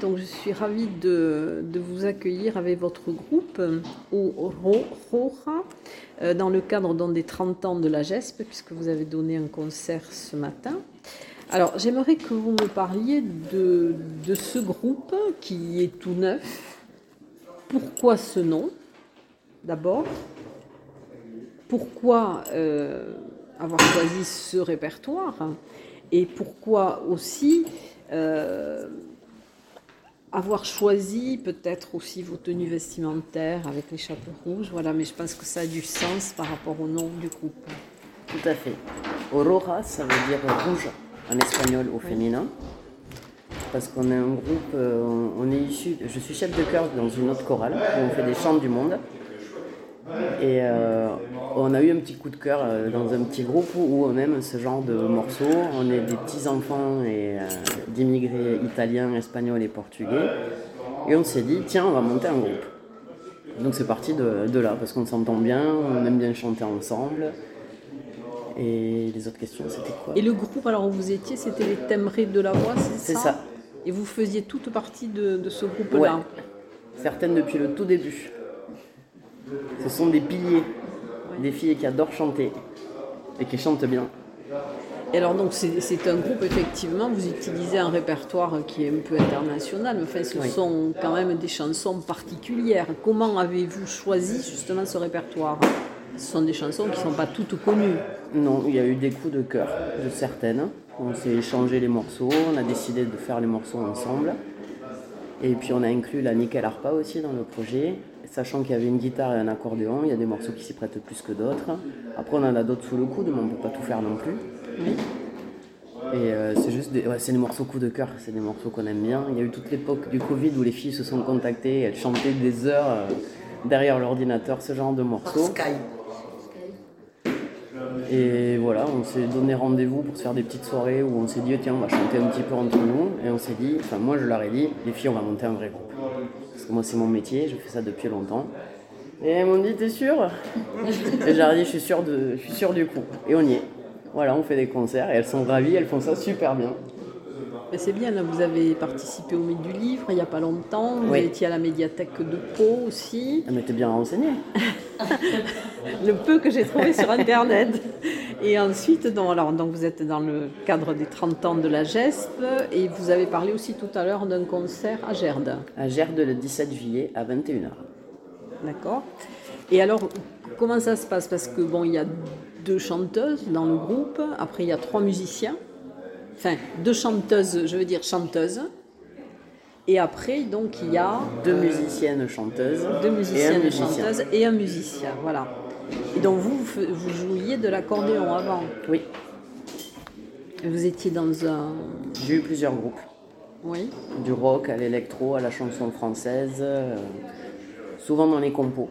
Donc je suis ravie de, vous accueillir avec votre groupe au Roja euh, dans le cadre des 30 ans de la GESP, puisque vous avez donné un concert ce matin. Alors j'aimerais que vous me parliez de, ce groupe qui est tout neuf. Pourquoi ce nom? D'abord, pourquoi euh, avoir choisi ce répertoire et pourquoi aussi euh, avoir choisi peut-être aussi vos tenues vestimentaires avec les chapeaux rouges, voilà, mais je pense que ça a du sens par rapport au nom du groupe. Tout à fait. Aurora, ça veut dire rouge en espagnol au féminin. Parce qu'on est un groupe, euh, on est issu, je suis chef de chœur dans une autre chorale où on fait des chants du monde. Et euh, on a eu un petit coup de cœur euh, dans un petit groupe où on aime ce genre de morceaux. On est des petits enfants et euh, d'immigrés italiens, espagnols et portugais. Et on s'est dit, tiens, on va monter un groupe. Donc c'est parti de, là, parce qu'on s'entend bien, on aime bien chanter ensemble. Et les autres questions, c'était quoi? Et le groupe, alors où vous étiez, c'était les thèmeries de la voix, c'est ça C'est ça? Et vous faisiez toute partie de, ce groupe-là? Certaines depuis le tout début. Ce sont des piliers, des filles qui adorent chanter et qui chantent bien. Et alors donc c'est un groupe effectivement, vous utilisez un répertoire qui est un peu international, mais enfin ce sont quand même des chansons particulières. Comment avez-vous choisi justement ce répertoire? Ce sont des chansons qui ne sont pas toutes connues. Non, il y a eu des coups de cœur de certaines. On s'est échangé les morceaux, on a décidé de faire les morceaux ensemble. Et puis on a inclus la nickel arpa aussi dans le projet sachant qu'il y avait une guitare et un accordéon, il y a des morceaux qui s'y prêtent plus que d'autres. Après, on en a d'autres sous le coude, mais on ne peut pas tout faire non plus. Et euh, c'est juste des, c'est des morceaux coup de cœur, c'est des morceaux qu'on aime bien. Il y a eu toute l'époque du Covid où les filles se sont contactées, elles chantaient des heures euh, derrière l'ordinateur, ce genre de morceaux. Et voilà, on s'est donné rendez-vous pour se faire des petites soirées où on s'est dit, tiens, on va chanter un petit peu entre nous. Et on s'est dit, enfin, moi je leur ai dit, les filles, on va monter un vrai groupe. Parce que moi, c'est mon métier, je fais ça depuis longtemps. Et elles m'ont dit, t'es sûr? Et j'ai dit, je suis sûr, de, je suis sûr du coup. Et on y est. Voilà, on fait des concerts et elles sont ravies, elles font ça super bien. C'est bien, là, vous avez participé au Mythe du Livre il n'y a pas longtemps. Vous étiez à la médiathèque de Pau aussi. Ah, mais t'es bien renseigné. le peu que j'ai trouvé sur Internet. Et ensuite, donc, alors, donc vous êtes dans le cadre des 30 ans de la GESP et vous avez parlé aussi tout à l'heure d'un concert à Gerde. À Gerde le 17 juillet à 21h. D'accord. Et alors, comment ça se passe? Parce que bon, il y a deux chanteuses dans le groupe, après il y a trois musiciens, enfin deux chanteuses, je veux dire chanteuses. Et après, donc, il y a... Deux musiciennes chanteuses. Deux musiciennes chanteuses et un musicien, voilà. Et donc vous, vous jouiez de l'accordéon avant Oui. Vous étiez dans un... J'ai eu plusieurs groupes. Oui. Du rock à l'électro, à la chanson française, euh, souvent dans les compos.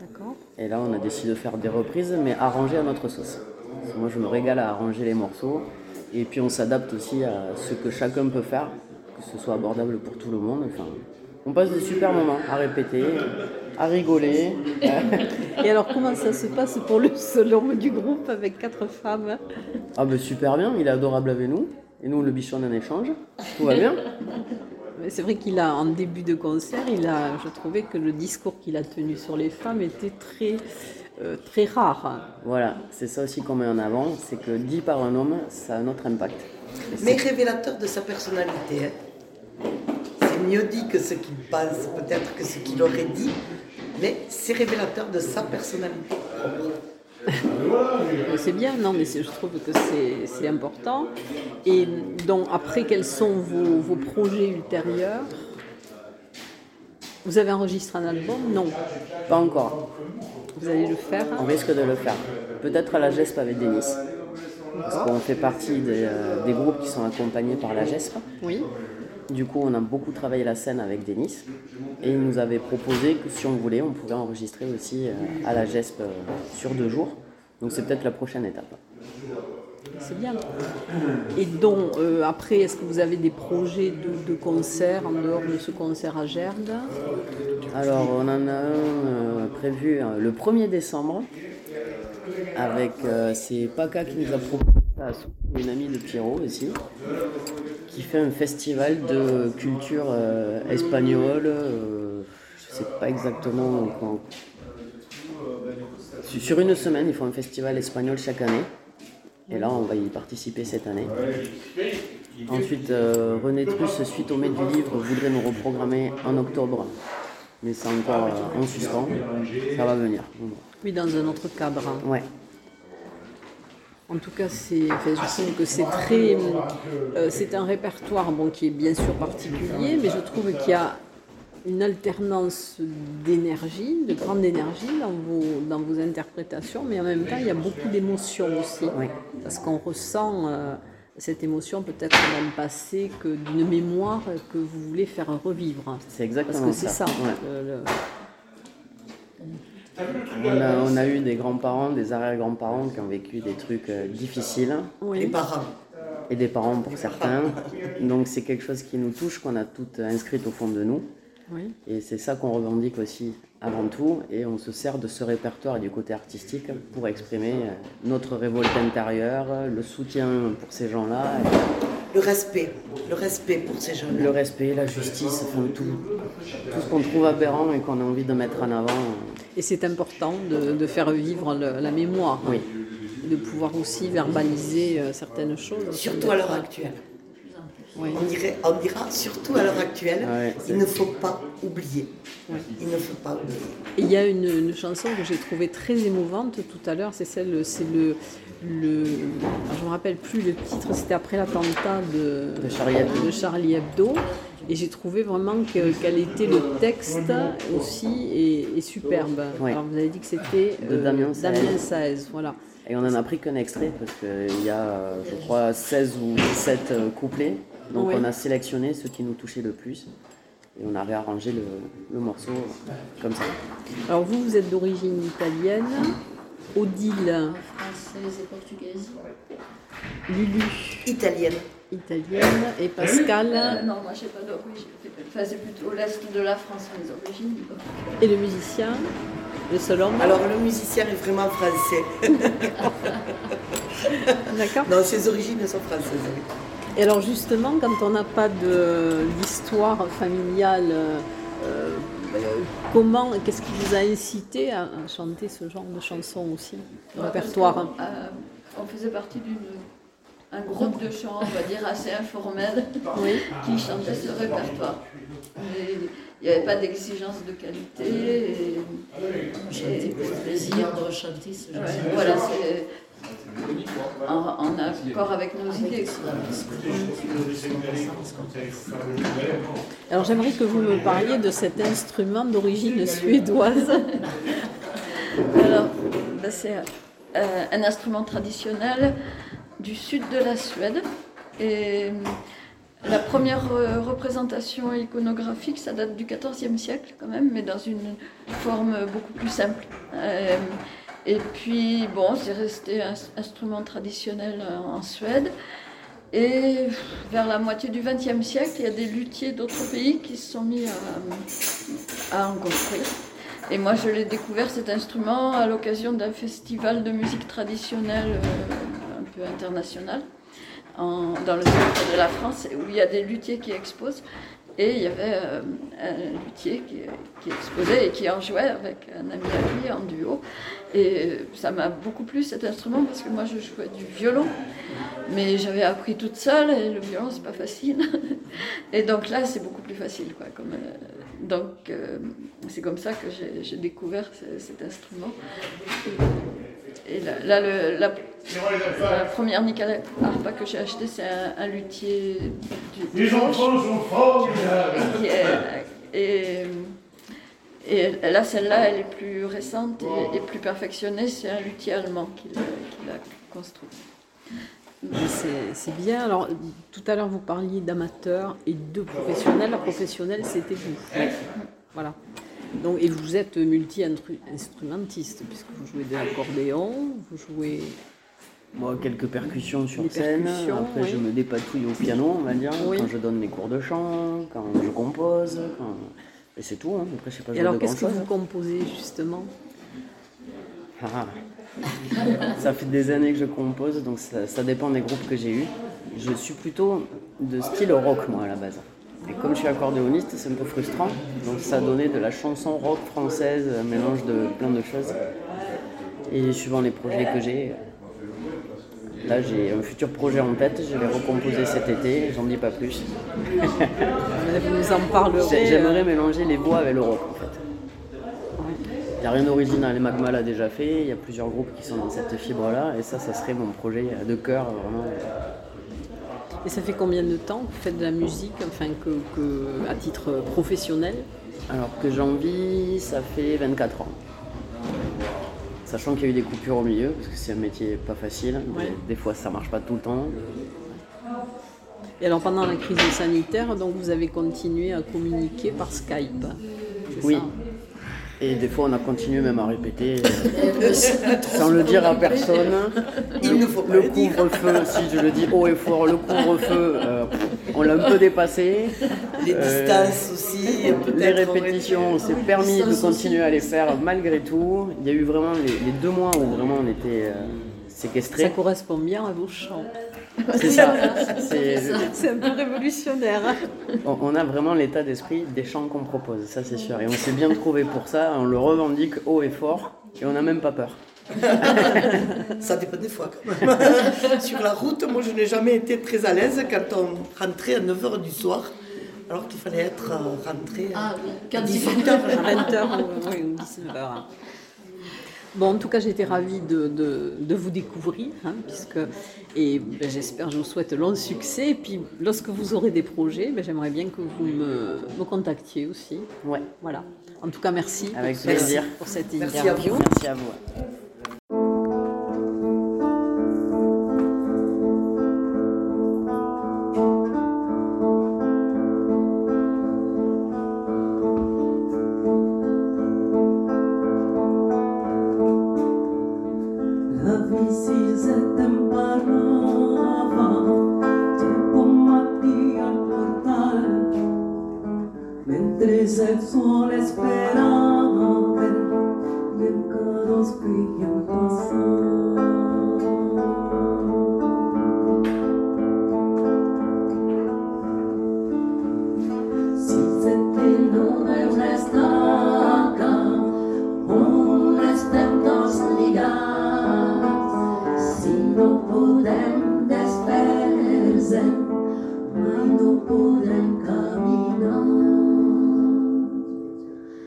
D'accord. Et là, on a décidé de faire des reprises, mais arrangées à notre sauce. moi, je me régale à arranger les morceaux. Et puis, on s'adapte aussi à ce que chacun peut faire, que ce soit abordable pour tout le monde. Enfin, on passe des super moments à répéter, à rigoler. Et alors, comment ça se passe pour le seul homme du groupe avec quatre femmes? Ah, ben super bien, il est adorable avec nous. Et nous, on le bichonne en échange. Tout va bien. Mais C'est vrai qu'il a, en début de concert, il a, je trouvais que le discours qu'il a tenu sur les femmes était très, euh, très rare. Voilà, c'est ça aussi qu'on met en avant, c'est que dit par un homme, ça a un autre impact. Et Mais révélateur de sa personnalité. hein. C'est mieux dit que ce qu'il pense, peut-être que ce qu'il aurait dit, mais c'est révélateur de sa personnalité. C'est bien, non, mais je trouve que c'est c'est important. Et donc, après, quels sont vos, vos projets ultérieurs? Vous avez enregistré un album? Non. Pas encore. Vous allez le faire On risque de le faire. Peut-être à la GESP avec Denis. Parce qu'on fait partie des, euh, des groupes qui sont accompagnés par la GESP. Oui. Du coup, on a beaucoup travaillé la scène avec Denis. Et il nous avait proposé que si on voulait, on pouvait enregistrer aussi euh, à la GESP euh, sur deux jours. Donc c'est peut-être la prochaine étape. C'est bien. Et donc, euh, après, est-ce que vous avez des projets de, de concerts en dehors de ce concert à Gerde Alors, on en a un euh, prévu le 1er décembre. Avec, euh, c'est Paca qui nous a proposé ça, une amie de Pierrot aussi, qui fait un festival de culture euh, espagnole. euh, je sais pas exactement quand. Sur- Sur une semaine, ils font un festival espagnol chaque année. Et là, on va y participer cette année. Ensuite, euh, René Truss, suite au maître du livre, voudrait nous reprogrammer en octobre. Mais c'est encore euh, en suspens. Ça va venir. Oui, dans un autre cadre. hein. Ouais. En tout cas, c'est, enfin, je trouve que c'est très, euh, c'est un répertoire bon, qui est bien sûr particulier, mais je trouve qu'il y a une alternance d'énergie, de grande énergie dans vos, dans vos interprétations, mais en même temps, il y a beaucoup d'émotions aussi. Oui. Parce qu'on ressent euh, cette émotion peut-être d'un passé, que d'une mémoire que vous voulez faire revivre. C'est Parce exactement que c'est ça. Ouais. le- le- On, a, on a eu des grands-parents, des arrière-grands-parents qui ont vécu des trucs euh, difficiles. Oui. Les parents. Et des parents pour certains. Donc c'est quelque chose qui nous touche, qu'on a toutes inscrites au fond de nous. oui. Et c'est ça qu'on revendique aussi avant tout. Et on se sert de ce répertoire et du côté artistique pour exprimer euh, notre révolte intérieure, le soutien pour ces gens-là, Le respect. Le respect pour ces jeunes. le respect, la justice, enfin, tout, tout ce qu'on trouve aberrant et qu'on a envie de mettre en avant. Et c'est important de, de faire vivre le- la mémoire. Oui. De pouvoir aussi verbaliser euh, certaines choses. Surtout à l'heure actuelle. Oui. On, dirait, on dira surtout à l'heure actuelle, Ouais, il ne faut pas oublier. Il ne faut pas oublier. Il y a une, une chanson que j'ai trouvée très émouvante tout à l'heure, c'est celle, c'est le, le, alors je me rappelle plus le titre, c'était après l'attentat de, De Charlie Hebdo. de Charlie Hebdo. Et j'ai trouvé vraiment que, quel était le texte aussi et, et superbe. Ouais. Alors vous avez dit que c'était De Damien Saez. Damien Saez, voilà. Et on en a pris qu'un extrait parce qu'il y a, euh, je crois, 16 ou 17 euh, couplets. Donc Oui. on a sélectionné ceux qui nous touchaient le plus. Et on a réarrangé le, le morceau comme ça. Alors vous, vous êtes d'origine italienne. Odile, Française et portugaise. Lulu, Italienne. italienne, et Pascal, Euh, non, moi j'ai pas d'origine. Enfin, c'est plutôt l'est de la France, les origines. et le musicien, le seul homme. Alors le musicien est vraiment français. D'accord. Non, ses origines sont françaises. Et alors justement, quand on n'a pas de- d'histoire familiale, euh, euh, comment, qu'est-ce qui vous a incité à, à chanter ce genre de chansons aussi, le répertoire hein. Euh, on faisait partie d'un groupe de chant, on va dire, assez informel, Oui. qui chantait ce répertoire. Mais il n'y avait pas d'exigence de qualité. Et, Chanter pour le plaisir de rechanter ce genre ouais, voilà, c'est en, en accord avec nos idées. Alors j'aimerais que vous me parliez de cet instrument d'origine suédoise. Alors, ben, c'est euh, un instrument traditionnel du sud de la Suède. Et euh, la première euh, représentation iconographique, ça date du XIVe siècle quand même, mais dans une forme beaucoup plus simple. Euh, et puis, bon, c'est resté un instrument traditionnel euh, en Suède. Et vers la moitié du XXe siècle, il y a des luthiers d'autres pays qui se sont mis à, à en construire. Et moi, je l'ai découvert cet instrument à l'occasion d'un festival de musique traditionnelle euh, un peu international. dans le centre de la France où il y a des luthiers qui exposent. Et il y avait euh, un luthier qui, exposait et qui en jouait avec un ami à lui en duo. Et ça m'a beaucoup plu cet instrument parce que moi je jouais du violon, mais j'avais appris toute seule et le violon c'est pas facile. Et donc là c'est beaucoup plus facile. Quoi, euh, donc euh, c'est comme ça que j'ai- découvert ce- cet instrument. Là, là, le- la, la première nickel harpa que j'ai achetée c'est un, un luthier du, du Les enfants sont formidables. est- et, et là, celle-là, elle est plus récente et, et plus perfectionnée. C'est un luthier allemand qui l'a qui l'a construit. C'est c'est bien. Alors, tout à l'heure, vous parliez d'amateurs et de professionnels. La professionnelle, c'était vous. Voilà. Donc, et vous êtes multi-instrumentiste, puisque vous jouez de l'accordéon, vous jouez. Moi, quelques percussions sur scène. percussions, Après, oui. je me dépatouille au piano, on va dire, Oui. quand je donne mes cours de chant, quand je compose. quand- Et c'est tout. hein. Après, je sais pas Et alors, qu'est-ce que vous composez, justement? Ah. ça fait des années que je compose, donc ça, ça dépend des groupes que j'ai eus. Je suis plutôt de style rock, moi, à la base. Et comme je suis accordéoniste, c'est un peu frustrant. Donc ça donné de la chanson rock française, un mélange de plein de choses. Et suivant les projets que j'ai, là j'ai un futur projet en tête, je vais recomposer cet été, j'en dis pas plus. Vous nous en parlerez. J'ai- euh, J'aimerais mélanger les voix avec le rock en fait. Il n'y a rien d'original, Magma l'a déjà fait, il y a plusieurs groupes qui sont dans cette fibre-là, et ça, ça serait mon projet de cœur, vraiment. Et ça fait combien de temps que vous faites de la musique, enfin, que, que- à titre professionnel? Alors que j'en vis, ça fait 24 ans. Sachant qu'il y a eu des coupures au milieu, parce que c'est un métier pas facile, Ouais. des, fois ça marche pas tout le temps. Et alors, pendant la crise sanitaire, donc, vous avez continué à communiquer par Skype. Oui. ça? Et des fois on a continué même à répéter, euh, sans le dire à personne. Il ne faut pas Le couvre-feu, si je le dis haut et fort, le couvre-feu, euh, on l'a un peu dépassé. Les Euh, distances aussi, Les répétitions, on s'est permis de continuer à les faire malgré tout. Il y a eu vraiment les, les deux mois où vraiment on était euh, Ça séquestrés. correspond bien à vos chants. C'est ça. C'est- un peu révolutionnaire. on, on a vraiment l'état d'esprit des chants qu'on propose, ça c'est sûr. Et on s'est bien trouvé pour ça, on le revendique haut et fort et on n'a même pas peur. Ça dépend des fois quand même. Sur la route, moi je n'ai jamais été très à l'aise quand on rentrait à 9h du soir, alors qu'il fallait être euh, rentré à Ah oui, quand 18h. À 20h ou, oui, ou 19h. Bon, en tout cas, j'étais ravie de, de- de vous découvrir, hein, puisque, et ben, j'espère, je vous souhaite long succès. Et puis, lorsque vous aurez des projets, ben, j'aimerais bien que vous me, me contactiez aussi. Ouais, Voilà. En tout cas, merci Avec pour, ce- plaisir. pour cette Merci à interview. merci à vous. 有多深